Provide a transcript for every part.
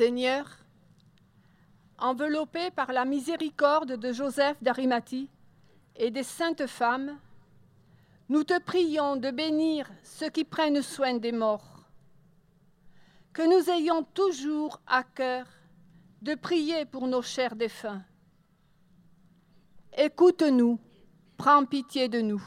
Seigneur, enveloppé par la miséricorde de Joseph d'Arimathie et des saintes femmes, nous te prions de bénir ceux qui prennent soin des morts. Que nous ayons toujours à cœur de prier pour nos chers défunts. Écoute-nous, prends pitié de nous.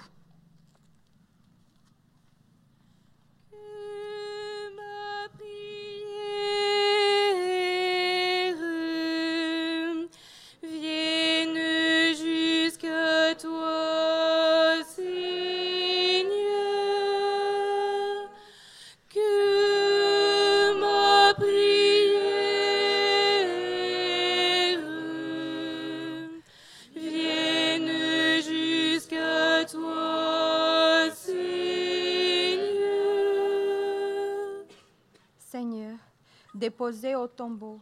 Déposés au tombeau,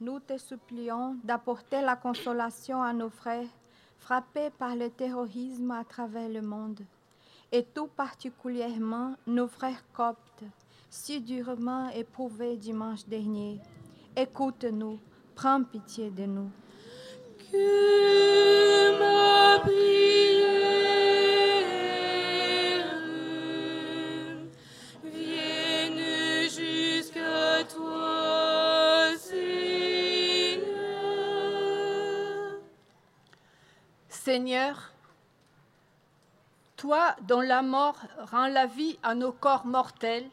nous te supplions d'apporter la consolation à nos frères frappés par le terrorisme à travers le monde, et tout particulièrement nos frères coptes, si durement éprouvés dimanche dernier. Écoute-nous, prends pitié de nous. Que ma Seigneur, toi dont la mort rend la vie à nos corps mortels,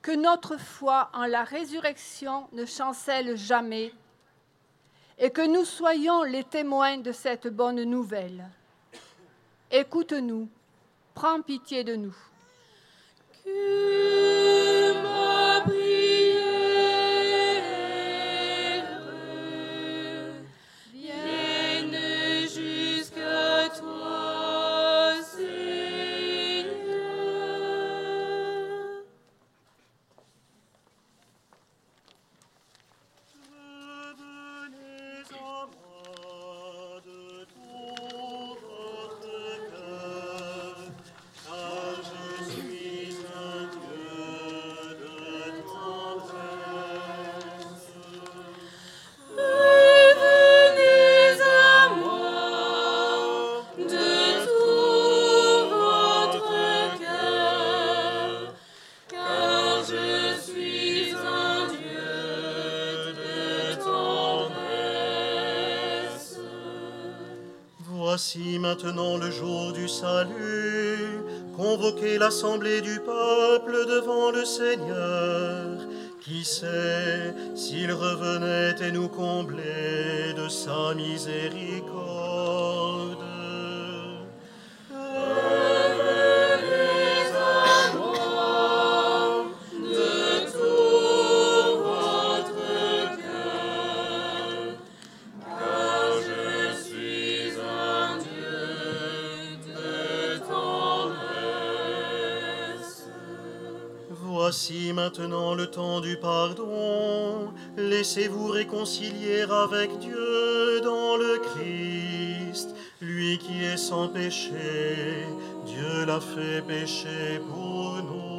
que notre foi en la résurrection ne chancelle jamais et que nous soyons les témoins de cette bonne nouvelle. Écoute-nous, prends pitié de nous. Voici maintenant le jour du salut. Convoquez l'assemblée du peuple devant le Seigneur. Qui sait s'il revenait et nous comblait de sa miséricorde? Voici maintenant le temps du pardon. Laissez-vous réconcilier avec Dieu dans le Christ. Lui qui est sans péché, Dieu l'a fait pécher pour nous